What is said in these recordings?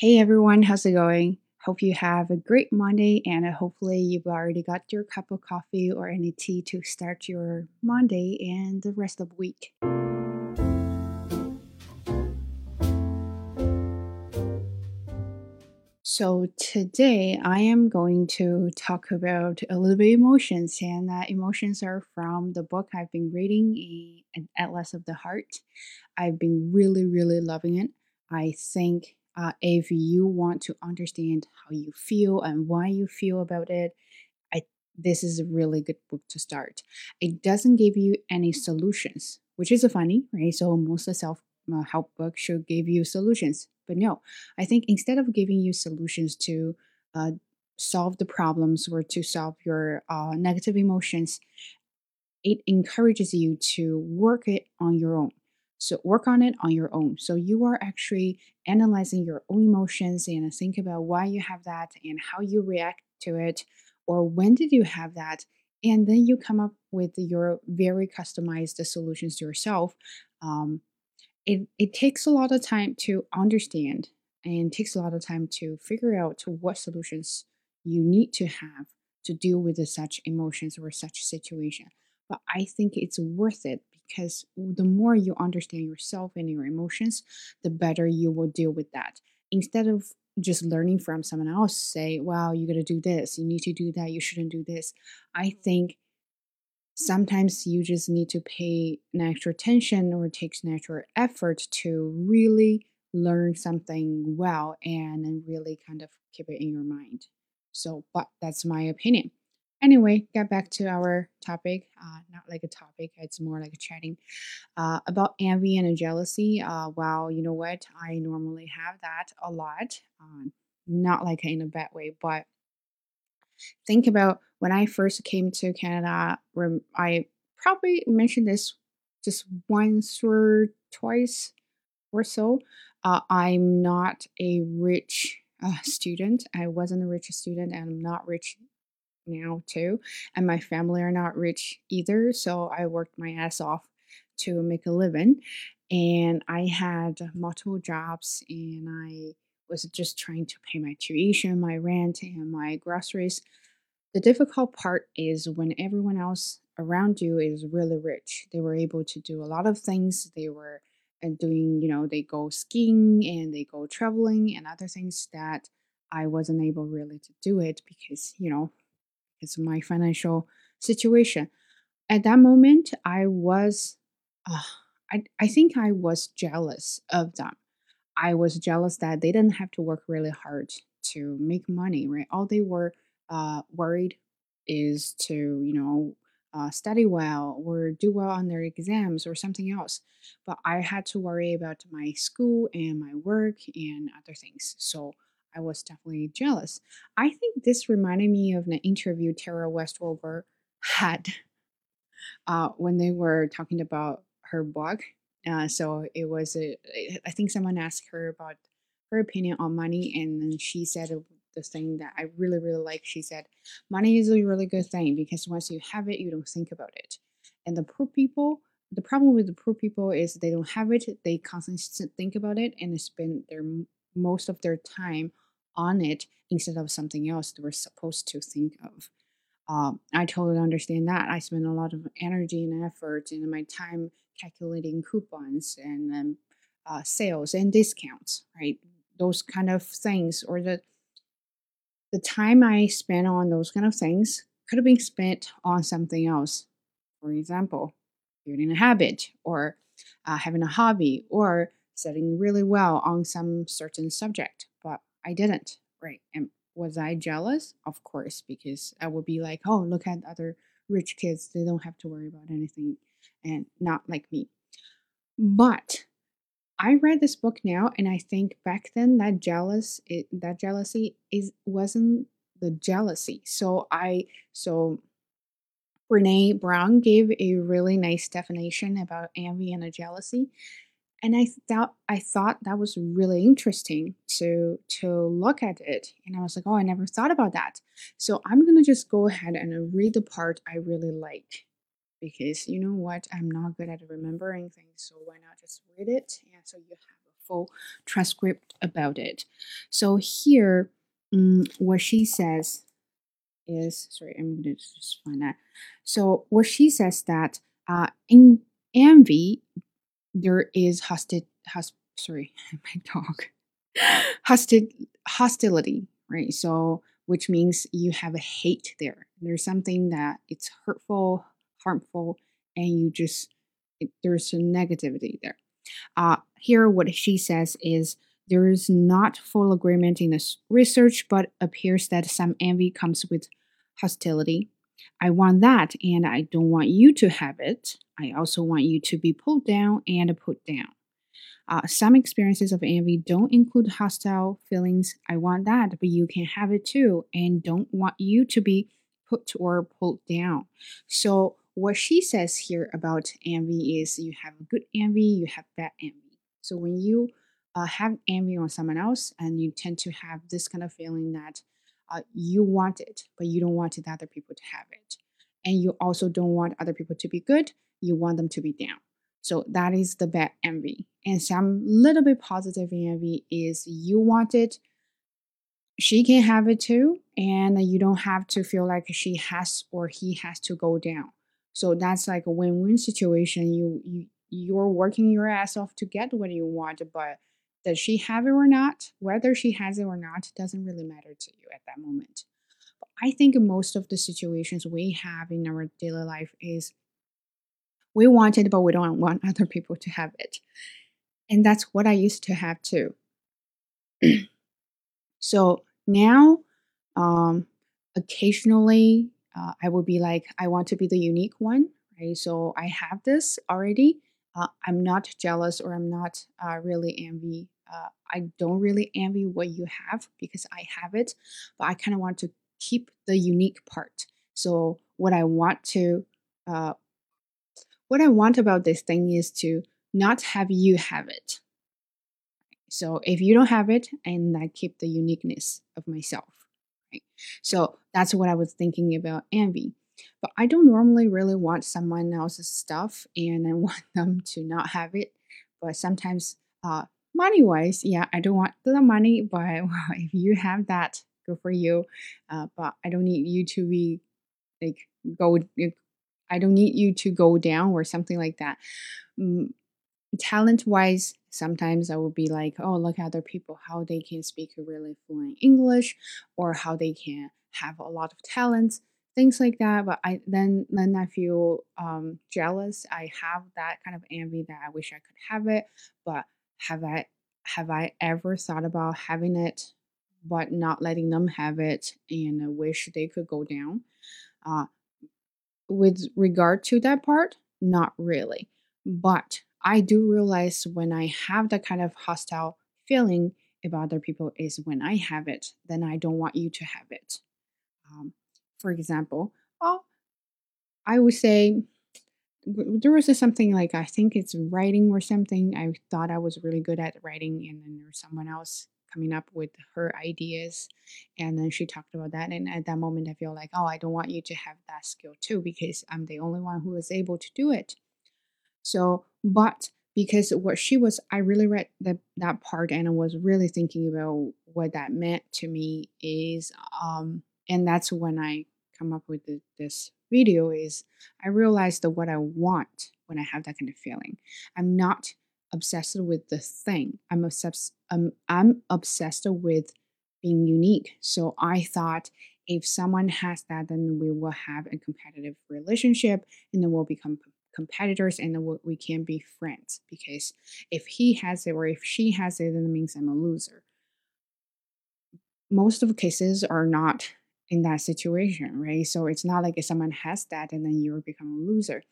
Hey everyone, how's it going? Hope you have a great Monday and uh, hopefully you've already got your cup of coffee or any tea to start your Monday and the rest of the week. So today I am going to talk about a little bit emotions and uh, emotions are from the book I've been reading, An Atlas of the Heart. I've been really, really loving it. I think uh, if you want to understand how you feel and why you feel about it, I this is a really good book to start. It doesn't give you any solutions, which is funny, right? So most of self uh, help books should give you solutions, but no. I think instead of giving you solutions to uh, solve the problems or to solve your uh, negative emotions, it encourages you to work it on your own so work on it on your own. So you are actually analyzing your own emotions and think about why you have that and how you react to it or when did you have that and then you come up with your very customized solutions to yourself um, it, it takes a lot of time to understand and takes a lot of time to figure out what solutions you need to have to deal with such emotions or such situation but i think it's worth it because the more you understand yourself and your emotions, the better you will deal with that. Instead of just learning from someone else, say, wow, you got to do this, you need to do that, you shouldn't do this. I think sometimes you just need to pay an extra attention or takes an extra effort to really learn something well and, and really kind of keep it in your mind. So, but that's my opinion. Anyway, get back to our topic. Uh, not like a topic, it's more like a chatting uh, about envy and jealousy. Uh, well, you know what? I normally have that a lot. Uh, not like in a bad way, but think about when I first came to Canada. I probably mentioned this just once or twice or so. Uh, I'm not a rich uh, student. I wasn't a rich student, and I'm not rich now too. And my family are not rich either. So I worked my ass off to make a living. And I had multiple jobs and I was just trying to pay my tuition, my rent, and my groceries. The difficult part is when everyone else around you is really rich. They were able to do a lot of things. They were and uh, doing, you know, they go skiing and they go traveling and other things that I wasn't able really to do it because, you know, it's my financial situation. At that moment, I was, uh, I, I think I was jealous of them. I was jealous that they didn't have to work really hard to make money, right? All they were uh, worried is to, you know, uh, study well or do well on their exams or something else. But I had to worry about my school and my work and other things. So I was definitely jealous. I think this reminded me of an interview Tara Westover had uh, when they were talking about her book. Uh, so it was, a, I think someone asked her about her opinion on money, and then she said the thing that I really, really like. She said, Money is a really good thing because once you have it, you don't think about it. And the poor people, the problem with the poor people is they don't have it, they constantly think about it, and they spend their most of their time on it instead of something else they were supposed to think of. Um, I totally understand that. I spend a lot of energy and effort and my time calculating coupons and um, uh, sales and discounts, right? Those kind of things, or the the time I spent on those kind of things could have been spent on something else. For example, building a habit, or uh, having a hobby, or studying really well on some certain subject. But I didn't, right? And was I jealous? Of course, because I would be like, oh, look at other rich kids. They don't have to worry about anything and not like me. But I read this book now and I think back then that jealous it, that jealousy is wasn't the jealousy. So I so Brene Brown gave a really nice definition about envy and a jealousy and I thought I thought that was really interesting to to look at it. And I was like, oh, I never thought about that. So I'm gonna just go ahead and read the part I really like because you know what, I'm not good at remembering things. So why not just read it? And so you have a full transcript about it. So here, um, what she says is sorry, I'm to just find that. So what she says that uh, in envy, there is hostility. Host, sorry, my dog. Hostil hostility, right? So which means you have a hate there. There's something that it's hurtful, harmful, and you just it, there's a negativity there. Uh, here, what she says is there is not full agreement in this research, but appears that some envy comes with hostility. I want that, and I don't want you to have it. I also want you to be pulled down and put down. Uh, some experiences of envy don't include hostile feelings. I want that, but you can have it too, and don't want you to be put or pulled down. So, what she says here about envy is you have good envy, you have bad envy. So, when you uh, have envy on someone else, and you tend to have this kind of feeling that uh, you want it, but you don't want the other people to have it. And you also don't want other people to be good, you want them to be down. So that is the bad envy. And some little bit positive envy is you want it, she can have it too, and you don't have to feel like she has or he has to go down. So that's like a win-win situation. You you you're working your ass off to get what you want, but does she have it or not? Whether she has it or not doesn't really matter to you at that moment. But I think most of the situations we have in our daily life is we want it, but we don't want other people to have it. And that's what I used to have too. so now, um, occasionally, uh, I will be like, I want to be the unique one, right? So I have this already. Uh, I'm not jealous or I'm not uh, really envy. Uh, I don't really envy what you have because I have it, but I kind of want to keep the unique part. So what I want to uh, what I want about this thing is to not have you have it. So if you don't have it, and I keep the uniqueness of myself. Right? So that's what I was thinking about envy. But I don't normally really want someone else's stuff and I want them to not have it. But sometimes, uh, money wise, yeah, I don't want the money, but if you have that, good for you. Uh, but I don't need you to be like go I don't need you to go down or something like that. Mm, talent wise, sometimes I will be like, oh, look at other people, how they can speak really fluent English or how they can have a lot of talents, things like that. But I then then I feel um, jealous. I have that kind of envy that I wish I could have it, but have I have I ever thought about having it but not letting them have it and I wish they could go down? Uh, with regard to that part, not really. But I do realize when I have that kind of hostile feeling about other people is when I have it, then I don't want you to have it. Um, for example, oh, I would say there was something like I think it's writing or something. I thought I was really good at writing, and then there's someone else coming up with her ideas and then she talked about that and at that moment i feel like oh i don't want you to have that skill too because i'm the only one who was able to do it so but because what she was i really read that that part and i was really thinking about what that meant to me is um and that's when i come up with the, this video is i realized that what i want when i have that kind of feeling i'm not obsessed with the thing. I'm obsessed. Um, I'm obsessed with being unique. So I thought if someone has that, then we will have a competitive relationship, and then we'll become competitors, and then we can be friends. Because if he has it or if she has it, then it means I'm a loser. Most of the cases are not in that situation, right? So it's not like if someone has that and then you become a loser.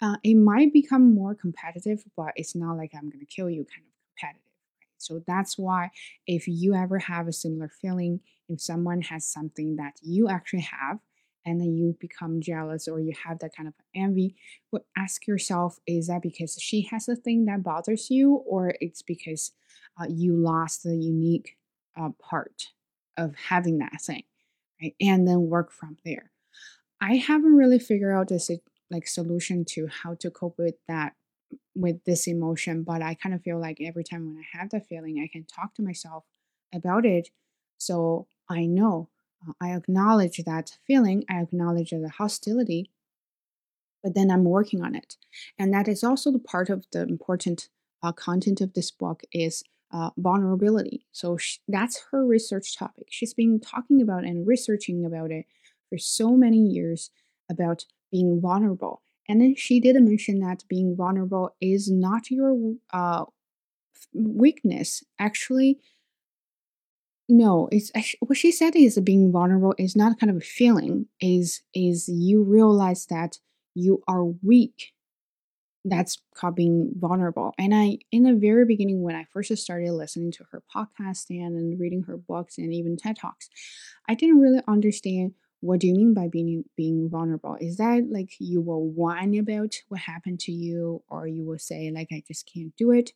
Uh, it might become more competitive, but it's not like I'm gonna kill you kind of competitive. Right? So that's why if you ever have a similar feeling, if someone has something that you actually have, and then you become jealous or you have that kind of envy, but ask yourself: Is that because she has a thing that bothers you, or it's because uh, you lost the unique uh, part of having that thing? Right? And then work from there. I haven't really figured out this like solution to how to cope with that with this emotion, but I kind of feel like every time when I have that feeling, I can talk to myself about it. So I know uh, I acknowledge that feeling, I acknowledge the hostility, but then I'm working on it. And that is also the part of the important uh, content of this book is uh, vulnerability. So she, that's her research topic. She's been talking about and researching about it for so many years about being vulnerable. And then she did mention that being vulnerable is not your uh, weakness. Actually, no, it's what she said is being vulnerable is not kind of a feeling. Is is you realize that you are weak. That's called being vulnerable. And I, in the very beginning, when I first started listening to her podcast and, and reading her books and even TED Talks, I didn't really understand what do you mean by being being vulnerable? Is that like you will whine about what happened to you, or you will say like I just can't do it?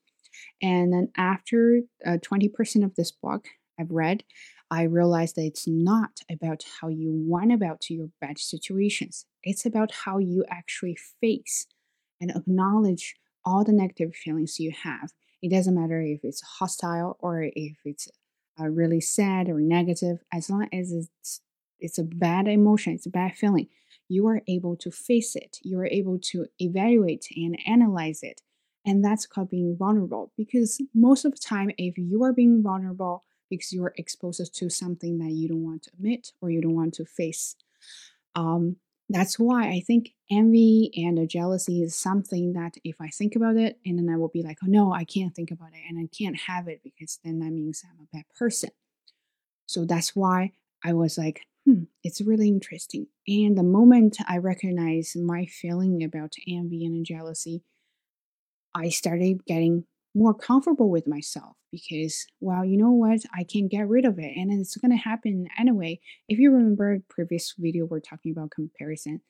And then after uh, 20% of this book I've read, I realized that it's not about how you whine about your bad situations. It's about how you actually face and acknowledge all the negative feelings you have. It doesn't matter if it's hostile or if it's uh, really sad or negative, as long as it's it's a bad emotion, it's a bad feeling. You are able to face it. You are able to evaluate and analyze it. And that's called being vulnerable. Because most of the time, if you are being vulnerable because you are exposed to something that you don't want to admit or you don't want to face, um, that's why I think envy and jealousy is something that if I think about it, and then I will be like, oh no, I can't think about it and I can't have it because then that means I'm a bad person. So that's why I was like, hmm, it's really interesting. And the moment I recognized my feeling about envy and jealousy, I started getting more comfortable with myself because, well, you know what? I can get rid of it and it's going to happen anyway. If you remember previous video, we're talking about comparison.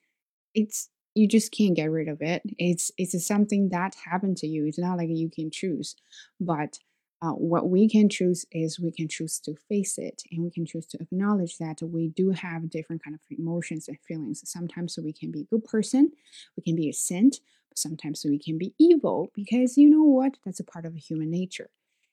It's you just can't get rid of it. It's it's something that happened to you. It's not like you can choose, but uh, what we can choose is we can choose to face it and we can choose to acknowledge that we do have different kind of emotions and feelings sometimes so we can be a good person we can be a saint sometimes we can be evil because you know what that's a part of human nature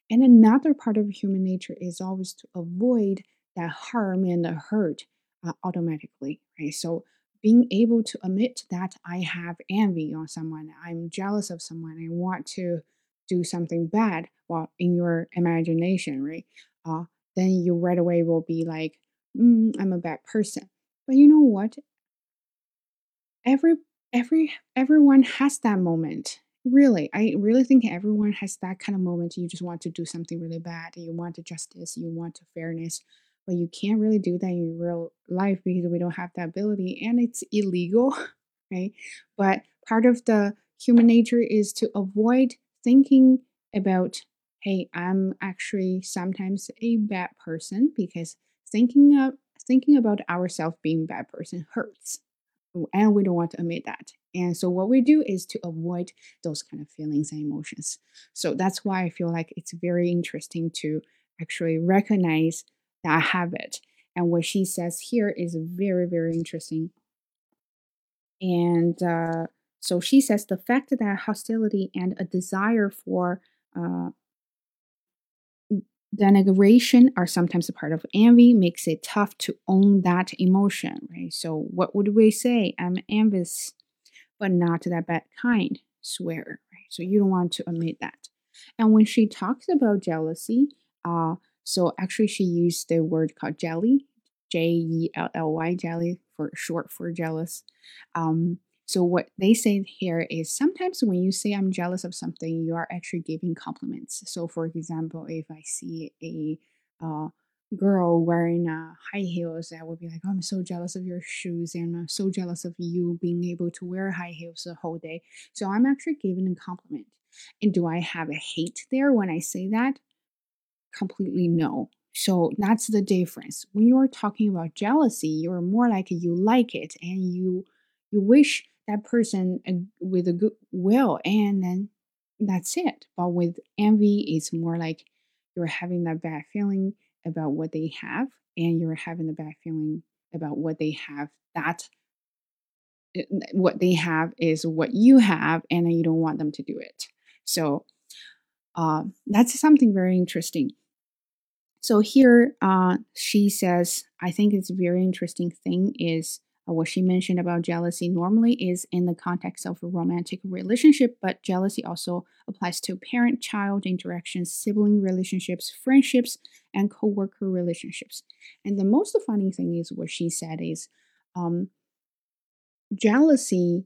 and another part of human nature is always to avoid that harm and the hurt uh, automatically right so being able to admit that i have envy on someone i'm jealous of someone i want to do something bad, well, in your imagination, right? Uh, then you right away will be like, mm, I'm a bad person. But you know what? Every every everyone has that moment. Really, I really think everyone has that kind of moment. You just want to do something really bad. You want justice. You want fairness, but you can't really do that in real life because we don't have that ability, and it's illegal, right? But part of the human nature is to avoid thinking about, hey, I'm actually sometimes a bad person because thinking of thinking about ourselves being bad person hurts. And we don't want to admit that. And so what we do is to avoid those kind of feelings and emotions. So that's why I feel like it's very interesting to actually recognize that habit. And what she says here is very, very interesting. And uh, so she says the fact that hostility and a desire for uh, denigration are sometimes a part of envy makes it tough to own that emotion, right? So what would we say? I'm envious, but not that bad kind. Swear, right? So you don't want to admit that. And when she talks about jealousy, uh, so actually she used the word called jelly, J E L L Y, jelly for short for jealous. Um, so what they say here is sometimes when you say I'm jealous of something, you are actually giving compliments. So for example, if I see a uh, girl wearing uh, high heels, I would be like, oh, I'm so jealous of your shoes and I'm so jealous of you being able to wear high heels the whole day. So I'm actually giving a compliment. And do I have a hate there when I say that? Completely no. So that's the difference. When you're talking about jealousy, you're more like you like it and you you wish that person with a good will and then that's it. But with envy it's more like you're having that bad feeling about what they have and you're having a bad feeling about what they have. That what they have is what you have and you don't want them to do it. So uh, that's something very interesting. So here uh, she says i think it's a very interesting thing is uh, what she mentioned about jealousy normally is in the context of a romantic relationship but jealousy also applies to parent child interactions sibling relationships friendships and co-worker relationships and the most funny thing is what she said is um, jealousy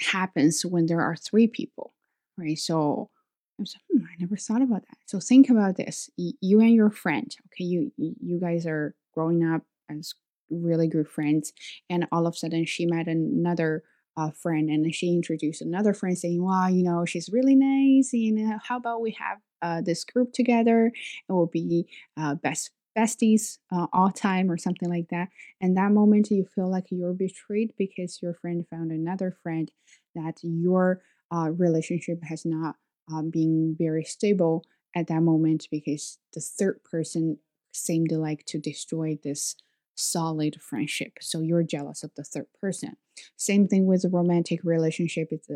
happens when there are three people, right? So I was hmm, I never thought about that. So think about this: you and your friend, okay, you you guys are growing up as really good friends, and all of a sudden she met another uh, friend, and she introduced another friend, saying, "Wow, you know, she's really nice, and uh, how about we have uh, this group together? It will be uh, best besties uh, all time or something like that and that moment you feel like you're betrayed because your friend found another friend that your uh, relationship has not um, been very stable at that moment because the third person seemed to like to destroy this solid friendship so you're jealous of the third person. Same thing with a romantic relationship it's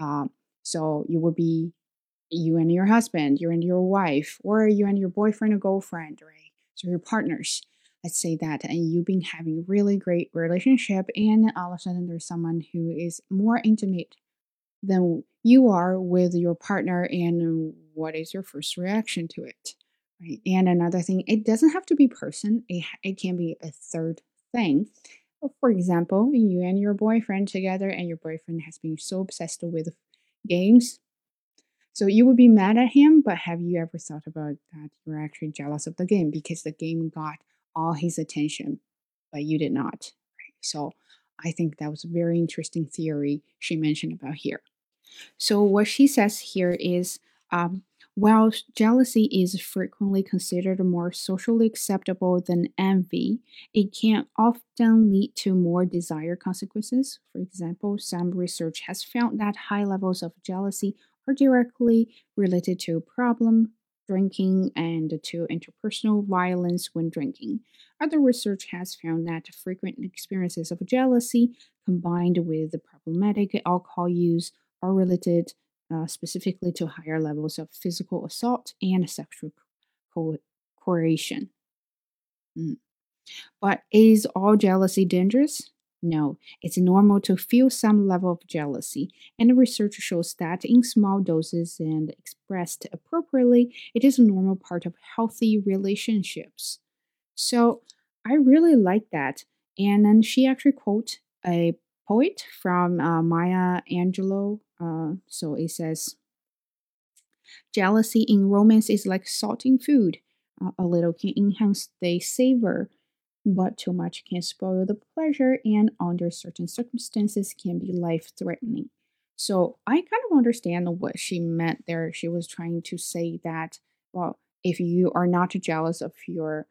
uh, so you will be you and your husband you and your wife or you and your boyfriend or girlfriend right? So your partners let's say that and you've been having really great relationship and all of a sudden there's someone who is more intimate than you are with your partner and what is your first reaction to it right and another thing it doesn't have to be person it, it can be a third thing for example you and your boyfriend together and your boyfriend has been so obsessed with games so you would be mad at him, but have you ever thought about that you're actually jealous of the game because the game got all his attention, but you did not? Right? So I think that was a very interesting theory she mentioned about here. So what she says here is um, while jealousy is frequently considered more socially acceptable than envy, it can often lead to more desired consequences. For example, some research has found that high levels of jealousy are directly related to problem drinking and to interpersonal violence when drinking. Other research has found that frequent experiences of jealousy combined with problematic alcohol use are related uh, specifically to higher levels of physical assault and sexual co- coercion. Mm. But is all jealousy dangerous? No, it's normal to feel some level of jealousy, and research shows that in small doses and expressed appropriately, it is a normal part of healthy relationships. So I really like that. And then she actually quote a poet from uh, Maya Angelou. Uh, so it says, Jealousy in romance is like salt in food. Uh, a little can enhance the savor but too much can spoil the pleasure and under certain circumstances can be life threatening. So I kind of understand what she meant there. She was trying to say that, well, if you are not jealous of your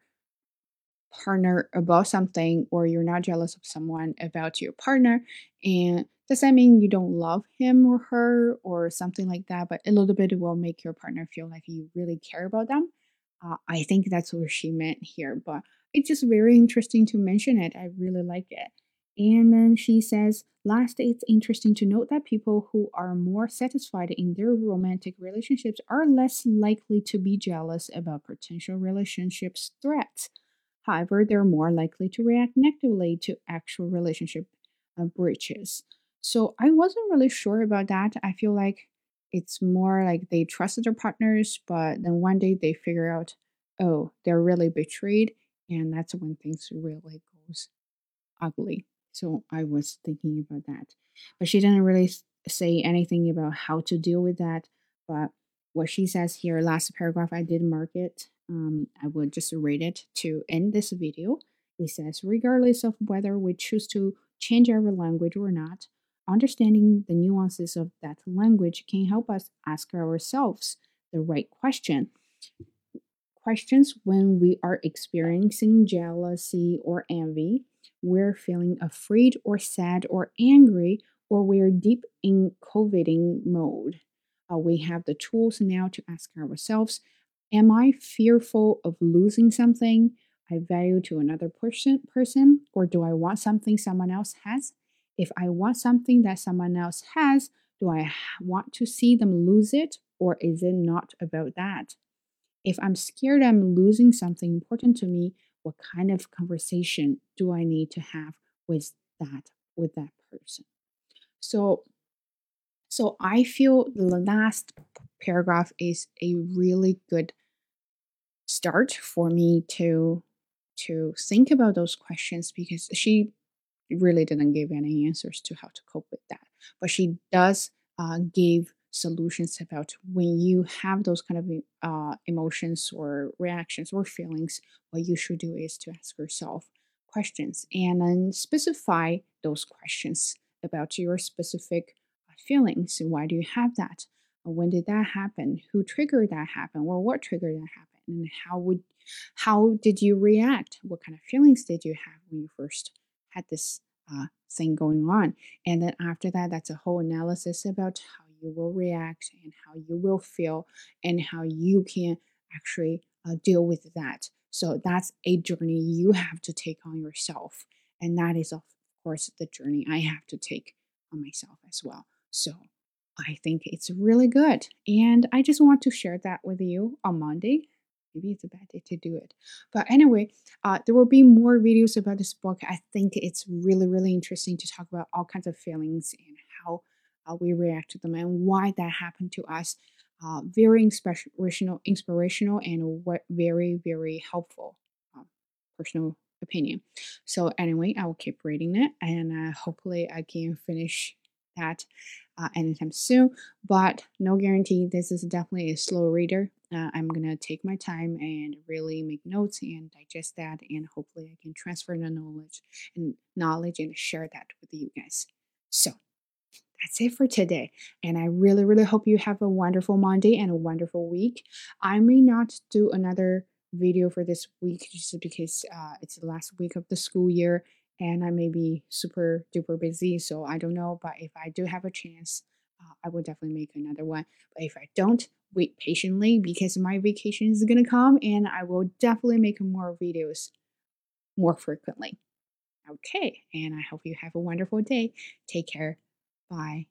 partner about something or you're not jealous of someone about your partner and does that mean you don't love him or her or something like that but a little bit will make your partner feel like you really care about them uh, i think that's what she meant here but it's just very interesting to mention it. I really like it. And then she says, last, it's interesting to note that people who are more satisfied in their romantic relationships are less likely to be jealous about potential relationships threats. However, they're more likely to react negatively to actual relationship uh, breaches. So I wasn't really sure about that. I feel like it's more like they trusted their partners, but then one day they figure out, oh, they're really betrayed and that's when things really goes ugly so i was thinking about that but she didn't really say anything about how to deal with that but what she says here last paragraph i did mark it um, i would just read it to end this video it says regardless of whether we choose to change our language or not understanding the nuances of that language can help us ask ourselves the right question questions when we are experiencing jealousy or envy, we're feeling afraid or sad or angry, or we're deep in coveting mode. Uh, we have the tools now to ask ourselves Am I fearful of losing something I value to another person, person, or do I want something someone else has? If I want something that someone else has, do I want to see them lose it or is it not about that? If I'm scared I'm losing something important to me, what kind of conversation do I need to have with that with that person? So so I feel the last paragraph is a really good start for me to to think about those questions because she really didn't give any answers to how to cope with that. But she does uh, give solutions about when you have those kind of uh, emotions or reactions or feelings what you should do is to ask yourself questions and then specify those questions about your specific feelings. Why do you have that? When did that happen? Who triggered that happen? Or what triggered that happen? And how would how did you react? What kind of feelings did you have when you first had this uh, thing going on? And then after that that's a whole analysis about how you will react and how you will feel and how you can actually uh, deal with that. So that's a journey you have to take on yourself. And that is of course the journey i have to take on myself as well so I think it's really good. And I just want to share that with you on Monday maybe it's a bad day to do it. But anyway, uh, there will be more videos about this book. I think it's really, really interesting to talk about all kinds of feelings and how uh, we react to them and why that happened to us. Uh, very inspirational, inspirational, and what very, very helpful. Um, personal opinion. So anyway, I will keep reading it, and uh, hopefully I can finish that uh, anytime soon, but no guarantee. This is definitely a slow reader. Uh, I'm gonna take my time and really make notes and digest that, and hopefully I can transfer the knowledge and knowledge and share that with you guys. So that's it for today. And I really, really hope you have a wonderful Monday and a wonderful week. I may not do another video for this week just because uh, it's the last week of the school year and I may be super duper busy. So I don't know. But if I do have a chance, uh, I will definitely make another one. But if I don't, wait patiently because my vacation is to come and I will definitely make more videos more frequently. Okay. And I hope you have a wonderful day. Take care. Bye.